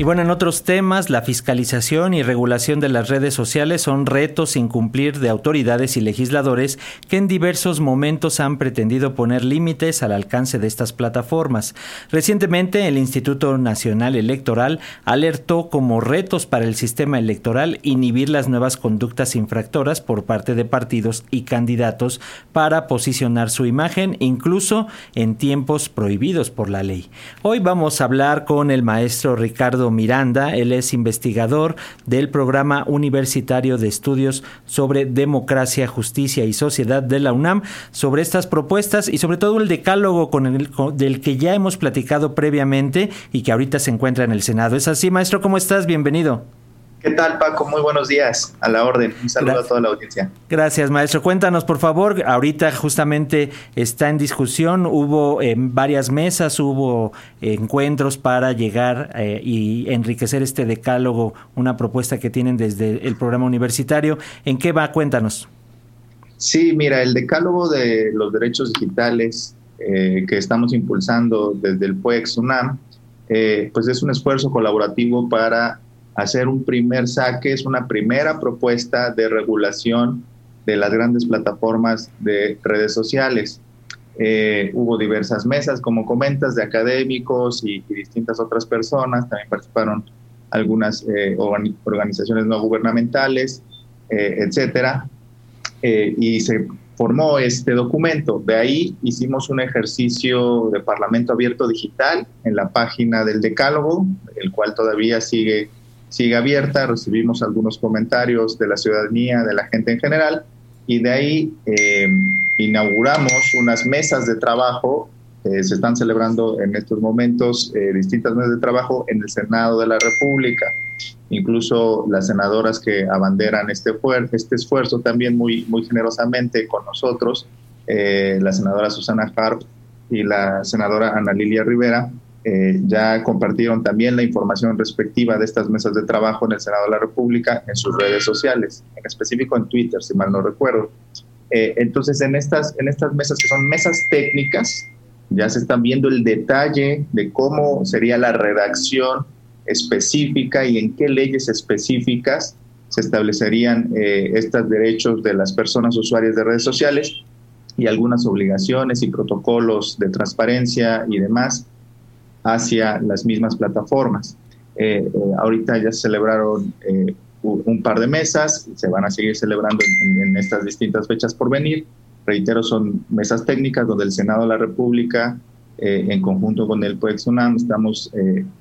Y bueno, en otros temas, la fiscalización y regulación de las redes sociales son retos sin cumplir de autoridades y legisladores que en diversos momentos han pretendido poner límites al alcance de estas plataformas. Recientemente, el Instituto Nacional Electoral alertó como retos para el sistema electoral inhibir las nuevas conductas infractoras por parte de partidos y candidatos para posicionar su imagen, incluso en tiempos prohibidos por la ley. Hoy vamos a hablar con el maestro Ricardo Miranda. Él es investigador del programa universitario de estudios sobre democracia, justicia y sociedad de la UNAM, sobre estas propuestas y sobre todo el decálogo con el, del que ya hemos platicado previamente y que ahorita se encuentra en el Senado. ¿Es así, maestro? ¿Cómo estás? Bienvenido. ¿Qué tal, Paco? Muy buenos días. A la orden. Un saludo a toda la audiencia. Gracias, maestro. Cuéntanos, por favor. Ahorita justamente está en discusión. Hubo en varias mesas, hubo encuentros para llegar eh, y enriquecer este decálogo, una propuesta que tienen desde el programa universitario. ¿En qué va? Cuéntanos. Sí, mira, el decálogo de los derechos digitales eh, que estamos impulsando desde el PUEX UNAM, eh, pues es un esfuerzo colaborativo para hacer un primer saque, es una primera propuesta de regulación de las grandes plataformas de redes sociales. Eh, hubo diversas mesas, como comentas, de académicos y, distintas otras personas. También participaron algunas eh, organizaciones no gubernamentales, eh, etcétera. y se formó este documento. De ahí hicimos un ejercicio de Parlamento Abierto Digital en la página del Decálogo, el cual todavía sigue sigue abierta, recibimos algunos comentarios de la ciudadanía, de la gente en general, y de ahí eh, inauguramos unas mesas de trabajo. Eh, se están celebrando en estos momentos eh, distintas mesas de trabajo en el Senado de la República. Incluso las senadoras que abanderan este, este esfuerzo también muy, muy generosamente con nosotros, la senadora Susana Harp y la senadora Ana Lilia Rivera, eh, ya compartieron también la información respectiva de estas mesas de trabajo en el Senado de la República en sus redes sociales, en específico en Twitter, si mal no recuerdo. Eh, entonces, en estas, en estas mesas que son mesas técnicas, ya se están viendo el detalle de cómo sería la redacción específica y en qué leyes específicas se establecerían eh, estos derechos de las personas usuarias de redes sociales y algunas obligaciones y protocolos de transparencia y demás hacia las mismas plataformas. Eh, eh, ahorita ya se celebraron eh, un par de mesas, se van a seguir celebrando en, estas distintas fechas por venir. Reitero, son mesas técnicas donde el Senado de la República, en conjunto con el PUEX UNAM, estamos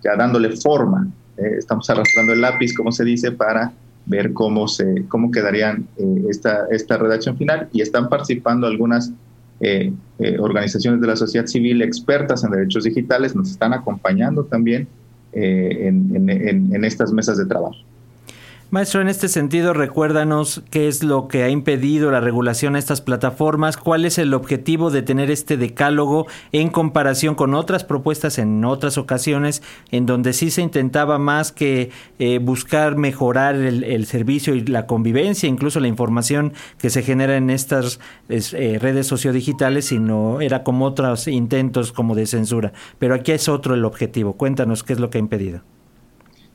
ya dándole forma, estamos arrastrando el lápiz, como se dice, para ver cómo, se, cómo quedarían esta, esta redacción final y están participando algunas eh, eh, organizaciones de la sociedad civil expertas en derechos digitales nos están acompañando también eh, en estas mesas de trabajo. Maestro, en este sentido, recuérdanos qué es lo que ha impedido la regulación a estas plataformas, cuál es el objetivo de tener este decálogo en comparación con otras propuestas en otras ocasiones, en donde sí se intentaba más que eh, buscar mejorar el, servicio y la convivencia, incluso la información que se genera en estas eh, redes sociodigitales, sino era como otros intentos como de censura. Pero aquí es otro el objetivo. Cuéntanos qué es lo que ha impedido.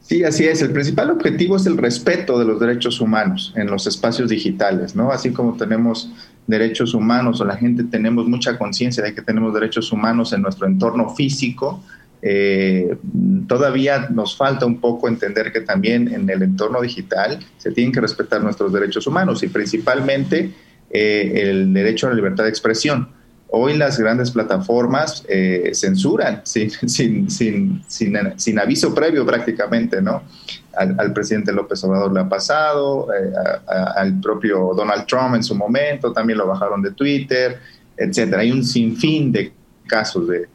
Sí, así es. El principal objetivo es el respeto de los derechos humanos en los espacios digitales, ¿no? Así como tenemos derechos humanos o la gente tenemos mucha conciencia de que tenemos derechos humanos en nuestro entorno físico, eh, todavía nos falta un poco entender que también en el entorno digital se tienen que respetar nuestros derechos humanos y principalmente eh, el derecho a la libertad de expresión. Hoy las grandes plataformas eh, censuran sin, sin, sin, sin, aviso previo prácticamente, ¿no? Al, presidente López Obrador le ha pasado, eh, al propio Donald Trump en su momento, también lo bajaron de Twitter, etcétera. Hay un sinfín de casos de,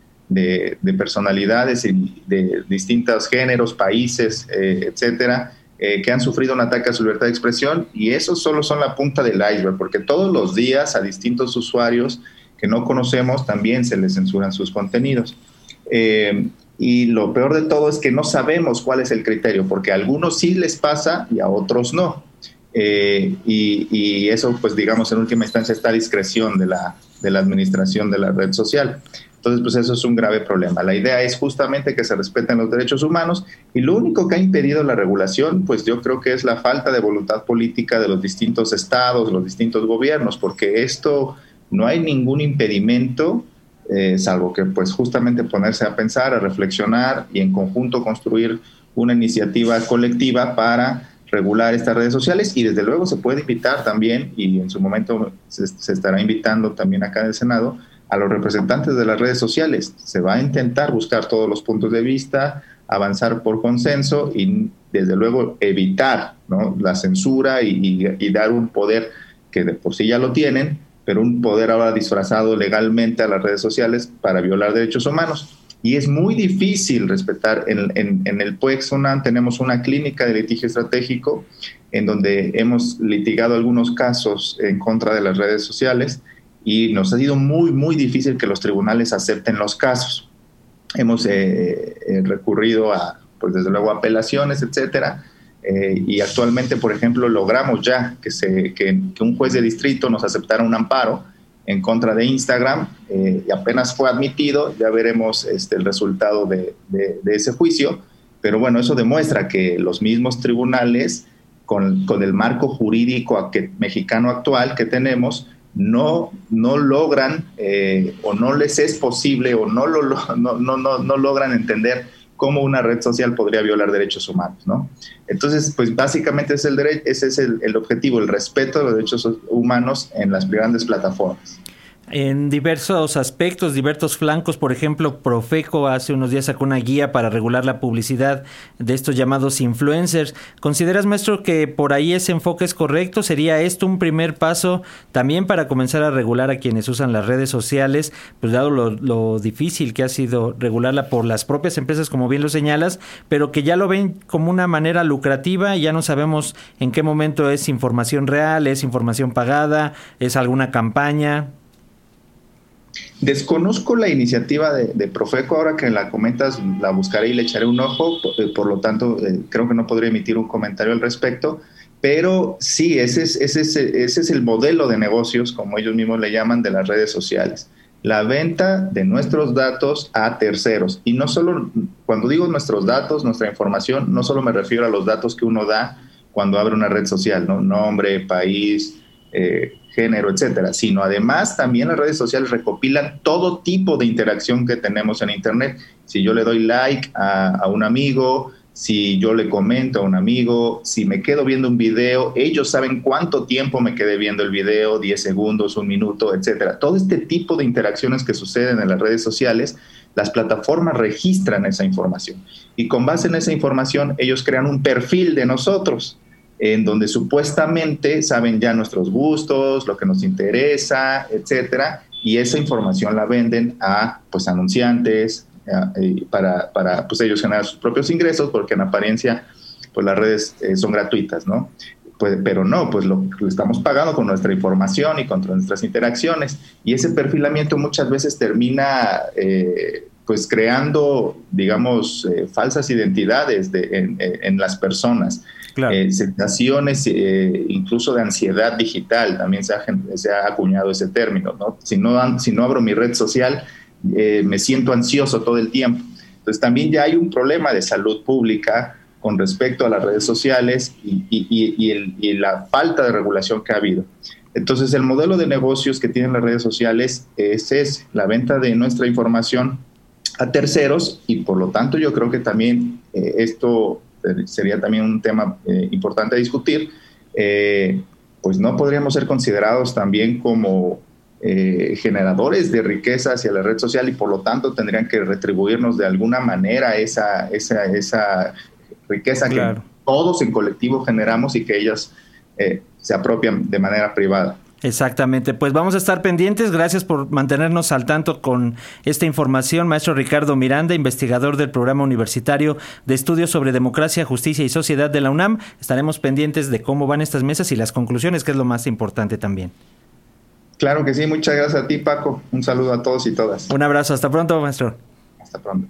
de, personalidades y de distintos géneros, países, eh, etcétera, que han sufrido un ataque a su libertad de expresión y esos solo son la punta del iceberg, porque todos los días a distintos usuarios que no conocemos, también se les censuran sus contenidos. Eh, y lo peor de todo es que no sabemos cuál es el criterio, porque a algunos sí les pasa y a otros no. Eh, y, eso, pues digamos, en última instancia está a discreción de la, de la administración de la red social. Entonces, pues eso es un grave problema. La idea es justamente que se respeten los derechos humanos y lo único que ha impedido la regulación, pues yo creo que es la falta de voluntad política de los distintos estados, los distintos gobiernos, porque esto no hay ningún impedimento, eh, salvo que pues justamente ponerse a pensar, a reflexionar y en conjunto construir una iniciativa colectiva para regular estas redes sociales. Y desde luego se puede invitar también, y en su momento se, se estará invitando también acá en el Senado, a los representantes de las redes sociales. Se va a intentar buscar todos los puntos de vista, avanzar por consenso y desde luego evitar la censura y, dar un poder que de por sí ya lo tienen, pero un poder ahora disfrazado legalmente a las redes sociales para violar derechos humanos. Y es muy difícil respetar. En, en el PUEX UNAM tenemos una clínica de litigio estratégico en donde hemos litigado algunos casos en contra de las redes sociales y nos ha sido muy, muy difícil que los tribunales acepten los casos. Hemos eh, eh, recurrido a, pues desde luego, apelaciones, etcétera, eh, y actualmente, por ejemplo, logramos ya que, se, que, un juez de distrito nos aceptara un amparo en contra de Instagram y apenas fue admitido, ya veremos este, el resultado de, de, ese juicio, pero bueno, eso demuestra que los mismos tribunales, con, con el marco jurídico mexicano actual que tenemos, no, no logran eh, o no les es posible o no, lo, no, no, no, logran entender cómo una red social podría violar derechos humanos, ¿no? Entonces, pues básicamente es el ese es el objetivo, el respeto de los derechos humanos en las grandes plataformas en diversos aspectos, diversos flancos. Por ejemplo, Profeco hace unos días sacó una guía para regular la publicidad de estos llamados influencers. ¿Consideras, maestro, que por ahí ese enfoque es correcto? ¿Sería esto un primer paso también para comenzar a regular a quienes usan las redes sociales? Pues dado lo, difícil que ha sido regularla por las propias empresas, como bien lo señalas, pero que ya lo ven como una manera lucrativa y ya no sabemos en qué momento es información real, es información pagada, es alguna campaña. Desconozco la iniciativa de, Profeco, ahora que la comentas la buscaré y le echaré un ojo, por, lo tanto eh, creo que no podría emitir un comentario al respecto, pero sí, ese es, ese, ese es el modelo de negocios, como ellos mismos le llaman, de las redes sociales. La venta de nuestros datos a terceros. Y no solo, cuando digo nuestros datos, nuestra información, no solo me refiero a los datos que uno da cuando abre una red social, ¿no? Nombre, país, eh, género, etcétera, sino además también las redes sociales recopilan todo tipo de interacción que tenemos en Internet. Si yo le doy like a, un amigo, si yo le comento a un amigo, si me quedo viendo un video, ellos saben cuánto tiempo me quedé viendo el video, 10 segundos, un minuto, etcétera. Todo este tipo de interacciones que suceden en las redes sociales, las plataformas registran esa información y con base en esa información ellos crean un perfil de nosotros en donde supuestamente saben ya nuestros gustos, lo que nos interesa, etcétera, y esa información la venden a pues anunciantes eh, para, para pues ellos generar sus propios ingresos, porque en apariencia pues las redes eh, son gratuitas, ¿no? Pues, pero no, pues lo, estamos pagando con nuestra información y con nuestras interacciones, y ese perfilamiento muchas veces termina eh, pues creando, digamos, falsas identidades de, en las personas eh, sensaciones eh, incluso de ansiedad digital, también se ha, se ha acuñado ese término, ¿no? Si no, si no abro mi red social, eh, me siento ansioso todo el tiempo. Entonces también ya hay un problema de salud pública con respecto a las redes sociales y, y, la falta de regulación que ha habido. Entonces el modelo de negocios que tienen las redes sociales es, es la venta de nuestra información a terceros y por lo tanto yo creo que también esto sería también un tema eh, importante a discutir, eh, pues no podríamos ser considerados también como eh, generadores de riqueza hacia la red social y por lo tanto tendrían que retribuirnos de alguna manera esa, esa, esa riqueza que todos en colectivo generamos y que ellas se apropian de manera privada. Exactamente, pues vamos a estar pendientes. Gracias por mantenernos al tanto con esta información. Maestro Ricardo Miranda, investigador del Programa Universitario de Estudios sobre Democracia, Justicia y Sociedad de la UNAM. Estaremos pendientes de cómo van estas mesas y las conclusiones, que es lo más importante también. Claro que sí, muchas gracias a ti Paco. Un saludo a todos y todas. Un abrazo, hasta pronto, maestro. Hasta pronto.